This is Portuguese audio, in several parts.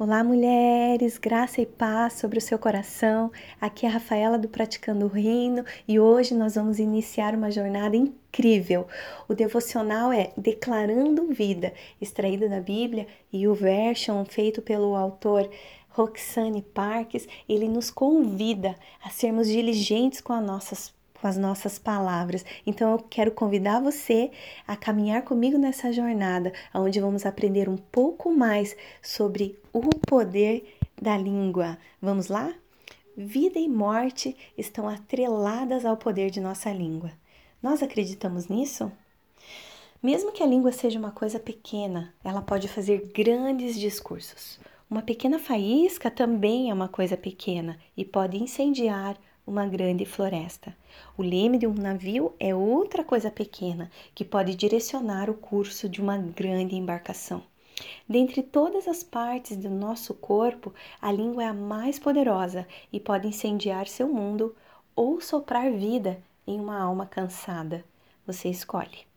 Olá, mulheres, graça e paz sobre o seu coração. Aqui é a Rafaela do Praticando o Reino e hoje nós vamos iniciar uma jornada incrível. O devocional é Declarando Vida, extraído da Bíblia, e o version feito pelo autor Roxane Parques, ele nos convida a sermos diligentes com as nossas com as nossas palavras. Então eu quero convidar você a caminhar comigo nessa jornada, onde vamos aprender um pouco mais sobre o poder da língua. Vamos lá? Vida e morte estão atreladas ao poder de nossa língua. Nós acreditamos nisso? Mesmo que a língua seja uma coisa pequena, ela pode fazer grandes discursos. Uma pequena faísca também é uma coisa pequena e pode incendiar uma grande floresta. O leme de um navio é outra coisa pequena que pode direcionar o curso de uma grande embarcação. Dentre todas as partes do nosso corpo, a língua é a mais poderosa e pode incendiar seu mundo ou soprar vida em uma alma cansada. Você escolhe.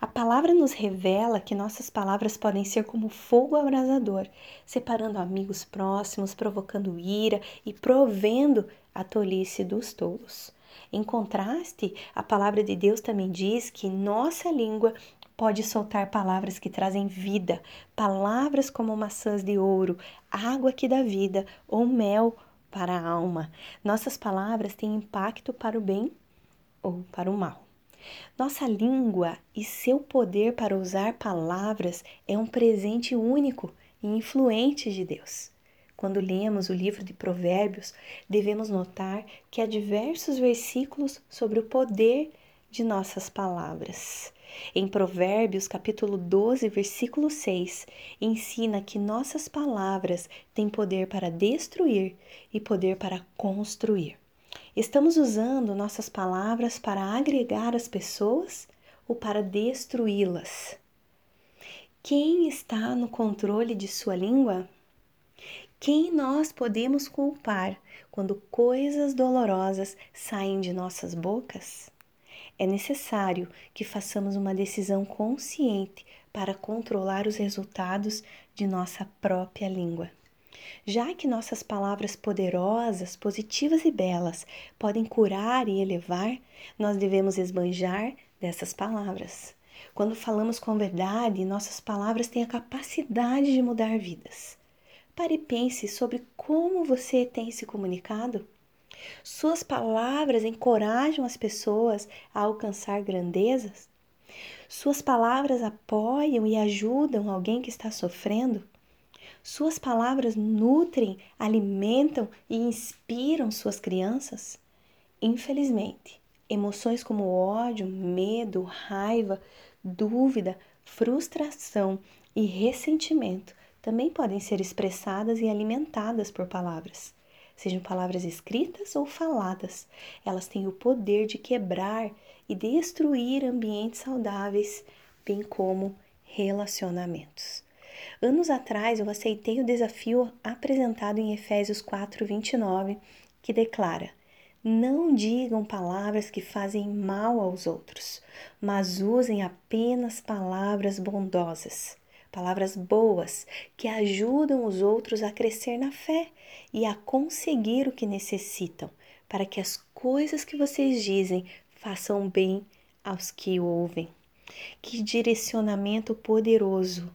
A palavra nos revela que nossas palavras podem ser como fogo abrasador, separando amigos próximos, provocando ira e provendo a tolice dos tolos. Em contraste, a palavra de Deus também diz que nossa língua pode soltar palavras que trazem vida, palavras como maçãs de ouro, água que dá vida ou mel para a alma. Nossas palavras têm impacto para o bem ou para o mal. Nossa língua e seu poder para usar palavras é um presente único e influente de Deus. Quando lemos o livro de Provérbios, devemos notar que há diversos versículos sobre o poder de nossas palavras. Em Provérbios, capítulo 12, versículo 6, ensina que nossas palavras têm poder para destruir e poder para construir. Estamos usando nossas palavras para agregar as pessoas ou para destruí-las? Quem está no controle de sua língua? Quem nós podemos culpar quando coisas dolorosas saem de nossas bocas? É necessário que façamos uma decisão consciente para controlar os resultados de nossa própria língua. Já que nossas palavras poderosas, positivas e belas podem curar e elevar, nós devemos esbanjar dessas palavras. Quando falamos com verdade, nossas palavras têm a capacidade de mudar vidas. Pare e pense sobre como você tem se comunicado. Suas palavras encorajam as pessoas a alcançar grandezas? Suas palavras apoiam e ajudam alguém que está sofrendo? Suas palavras nutrem, alimentam e inspiram suas crianças? Infelizmente, emoções como ódio, medo, raiva, dúvida, frustração e ressentimento também podem ser expressadas e alimentadas por palavras. Sejam palavras escritas ou faladas, elas têm o poder de quebrar e destruir ambientes saudáveis, bem como relacionamentos. Anos atrás eu aceitei o desafio apresentado em Efésios 4:29, que declara: Não digam palavras que fazem mal aos outros, mas usem apenas palavras bondosas palavras boas que ajudam os outros a crescer na fé e a conseguir o que necessitam, para que as coisas que vocês dizem façam bem aos que ouvem. Que direcionamento poderoso!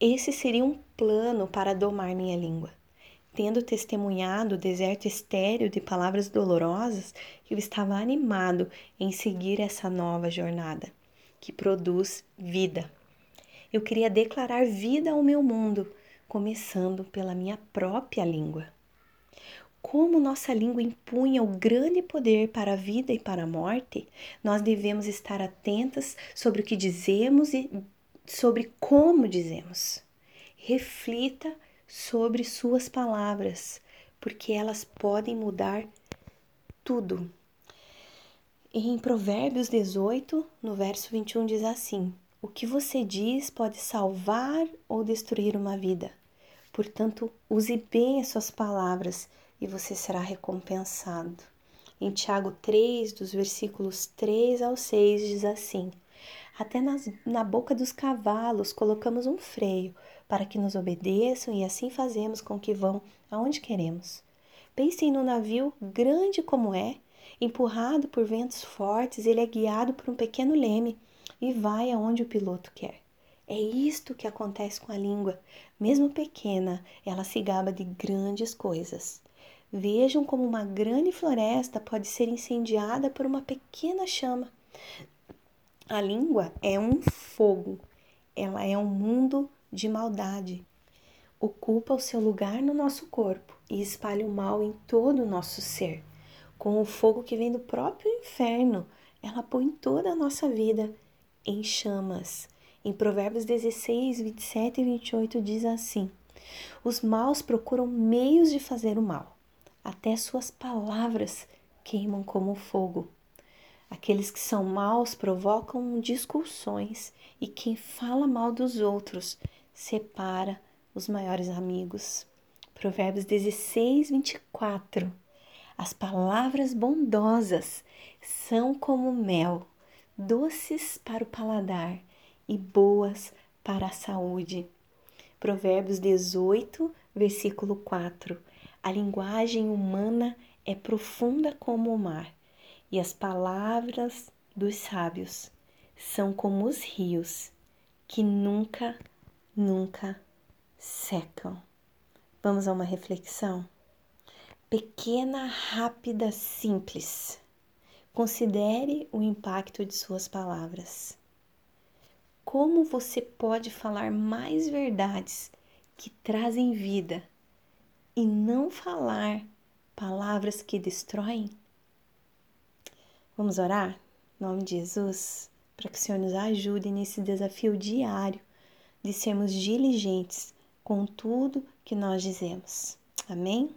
Esse seria um plano para domar minha língua. Tendo testemunhado o deserto estéreo de palavras dolorosas, eu estava animado em seguir essa nova jornada, que produz vida. Eu queria declarar vida ao meu mundo, começando pela minha própria língua. Como nossa língua impunha o grande poder para a vida e para a morte, nós devemos estar atentas sobre o que dizemos e sobre como dizemos. Reflita sobre suas palavras, porque elas podem mudar tudo. Em Provérbios 18, no verso 21, diz assim: o que você diz pode salvar ou destruir uma vida. Portanto, use bem as suas palavras e você será recompensado. Em Tiago 3, dos versículos 3 ao 6, diz assim: Até nas, na boca dos cavalos colocamos um freio, para que nos obedeçam e assim fazemos com que vão aonde queremos. Pensem no navio grande como é, empurrado por ventos fortes, ele é guiado por um pequeno leme e vai aonde o piloto quer. É isto que acontece com a língua. Mesmo pequena, ela se gaba de grandes coisas. Vejam como uma grande floresta pode ser incendiada por uma pequena chama. A língua é um fogo, ela é um mundo de maldade. Ocupa o seu lugar no nosso corpo e espalha o mal em todo o nosso ser. Com o fogo que vem do próprio inferno, ela põe toda a nossa vida em chamas. Em Provérbios 16, 27 e 28 diz assim: Os maus procuram meios de fazer o mal, até suas palavras queimam como fogo. Aqueles que são maus provocam discussões, e quem fala mal dos outros separa os maiores amigos. Provérbios 16, 24. As palavras bondosas são como mel, doces para o paladar e boas para a saúde. Provérbios 18, versículo 4. A linguagem humana é profunda como o mar, e as palavras dos sábios são como os rios que nunca, nunca secam. Vamos a uma reflexão? Pequena, rápida, simples. Considere o impacto de suas palavras como você pode falar mais verdades que trazem vida e não falar palavras que destroem? Vamos orar? Em nome de Jesus, para que o Senhor nos ajude nesse desafio diário de sermos diligentes com tudo que nós dizemos. Amém?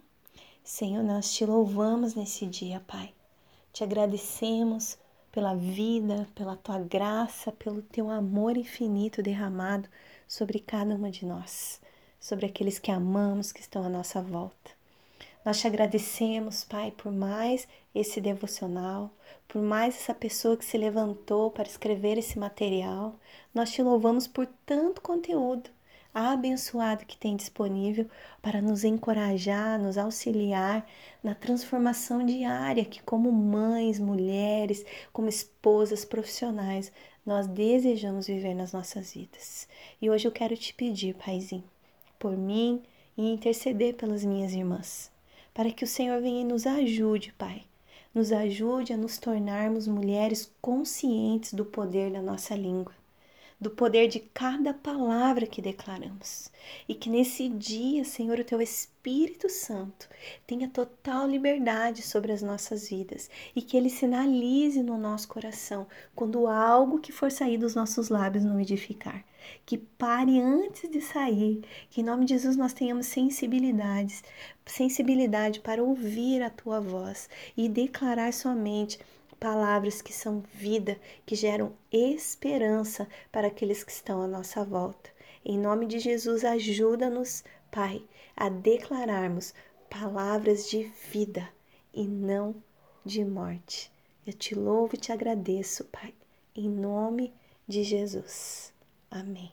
Senhor, nós te louvamos nesse dia, Pai. Te agradecemos pela vida, pela tua graça, pelo teu amor infinito derramado sobre cada uma de nós, sobre aqueles que amamos, que estão à nossa volta. Nós te agradecemos, Pai, por mais esse devocional, por mais essa pessoa que se levantou para escrever esse material. Nós te louvamos por tanto conteúdo abençoado que tem disponível para nos encorajar, nos auxiliar na transformação diária que, como mães, mulheres, como esposas profissionais, nós desejamos viver nas nossas vidas. E hoje eu quero te pedir, Paizinho, por mim e interceder pelas minhas irmãs, para que o Senhor venha e nos ajude, Pai. Nos ajude a nos tornarmos mulheres conscientes do poder da nossa língua do poder de cada palavra que declaramos. E que nesse dia, Senhor, o teu Espírito Santo tenha total liberdade sobre as nossas vidas e que ele sinalize no nosso coração quando algo que for sair dos nossos lábios não edificar. Que pare antes de sair, que em nome de Jesus nós tenhamos sensibilidades, sensibilidade para ouvir a tua voz e declarar somente palavras que são vida, que geram esperança para aqueles que estão à nossa volta. Em nome de Jesus, ajuda-nos, Pai, a declararmos palavras de vida e não de morte. Eu te louvo e te agradeço, Pai, em nome de Jesus. Amém.